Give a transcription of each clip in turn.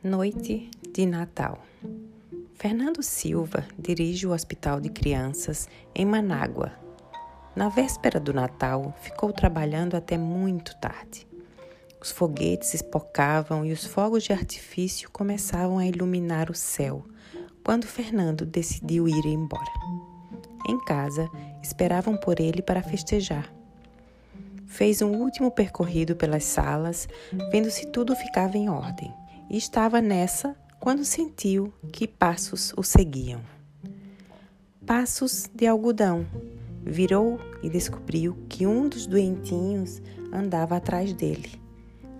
Noite de Natal. Fernando Silva dirige o Hospital de Crianças em Manágua. Na véspera do Natal, ficou trabalhando até muito tarde. Os foguetes espocavam e os fogos de artifício começavam a iluminar o céu quando Fernando decidiu ir embora. Em casa, esperavam por ele para festejar. Fez um último percorrido pelas salas, vendo se tudo ficava em ordem e estava nessa quando sentiu que passos o seguiam. Passos de algodão. Virou e descobriu que um dos doentinhos andava atrás dele.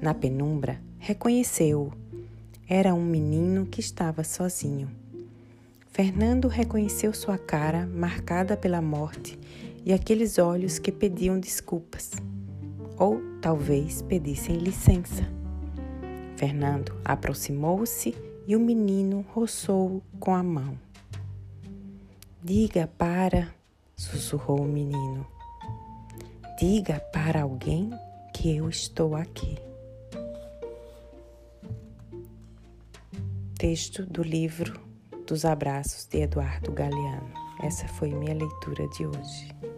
Na penumbra, reconheceu-o. Era um menino que estava sozinho. Fernando reconheceu sua cara marcada pela morte e aqueles olhos que pediam desculpas, ou talvez pedissem licença. Fernando aproximou-se e o menino roçou com a mão. Diga para, sussurrou o menino. Diga para alguém que eu estou aqui. Texto do livro dos Abraços de Eduardo Galeano. Essa foi minha leitura de hoje.